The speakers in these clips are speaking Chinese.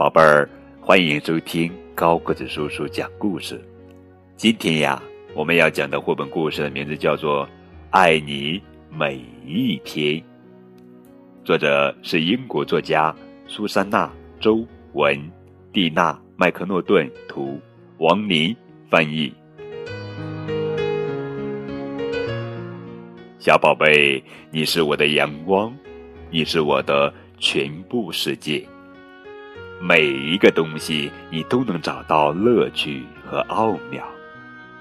宝贝儿，欢迎收听高个子叔叔讲故事。今天呀，我们要讲的绘本故事的名字叫做《爱你每一天》，作者是英国作家苏珊娜·周文、蒂娜·麦克诺顿图，王林翻译。小宝贝，你是我的阳光，你是我的全部世界。每一个东西，你都能找到乐趣和奥妙。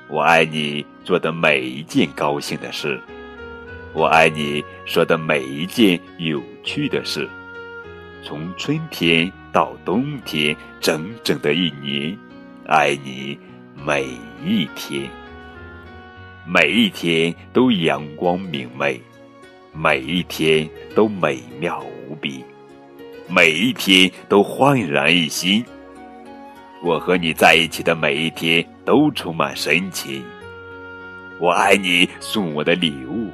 我爱你做的每一件高兴的事，我爱你说的每一件有趣的事。从春天到冬天，整整的一年，爱你每一天。每一天都阳光明媚，每一天都美妙无比。每一天都焕然一新。我和你在一起的每一天都充满深情。我爱你送我的礼物，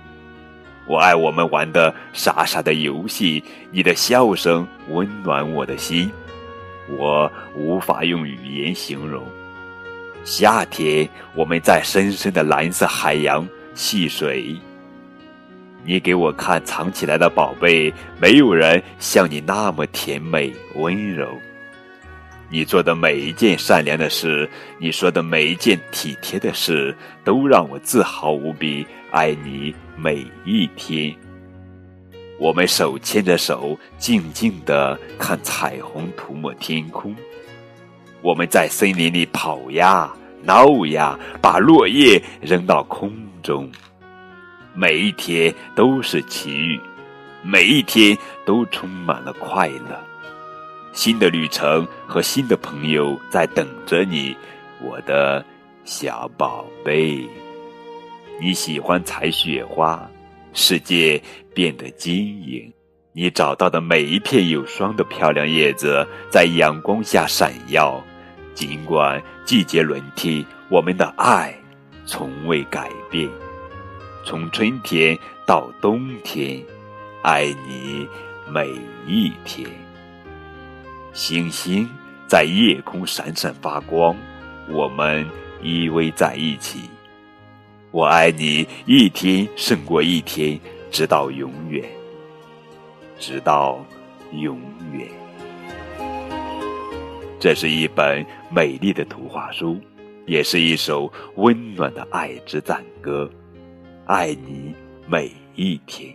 我爱我们玩的傻傻的游戏。你的笑声温暖我的心，我无法用语言形容。夏天，我们在深深的蓝色海洋戏水。你给我看藏起来的宝贝，没有人像你那么甜美温柔。你做的每一件善良的事，你说的每一件体贴的事，都让我自豪无比。爱你每一天。我们手牵着手，静静的看彩虹涂抹天空。我们在森林里跑呀闹呀，把落叶扔到空中。每一天都是奇遇，每一天都充满了快乐。新的旅程和新的朋友在等着你，我的小宝贝。你喜欢采雪花，世界变得晶莹。你找到的每一片有霜的漂亮叶子在阳光下闪耀。尽管季节轮替，我们的爱从未改变。从春天到冬天，爱你每一天。星星在夜空闪闪发光，我们依偎在一起。我爱你，一天胜过一天，直到永远，直到永远。这是一本美丽的图画书，也是一首温暖的爱之赞歌。爱你每一天。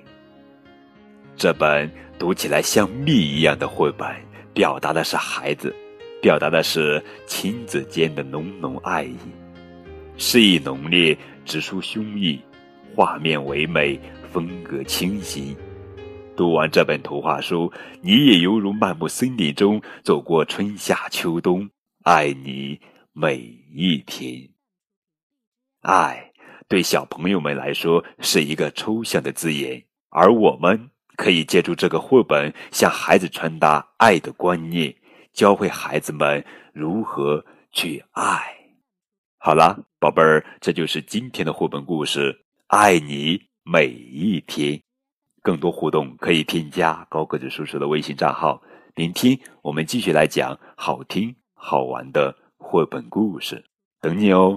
这本读起来像蜜一样的绘本，表达的是孩子，表达的是亲子间的浓浓爱意。诗意浓烈，直抒胸臆，画面唯美，风格清新。读完这本图画书，你也犹如漫步森林中，走过春夏秋冬。爱你每一天，爱。对小朋友们来说是一个抽象的字眼，而我们可以借助这个绘本向孩子传达爱的观念，教会孩子们如何去爱。好了，宝贝儿，这就是今天的绘本故事《爱你每一天》。更多互动可以添加高个子叔叔的微信账号，聆听我们继续来讲好听好玩的绘本故事，等你哦。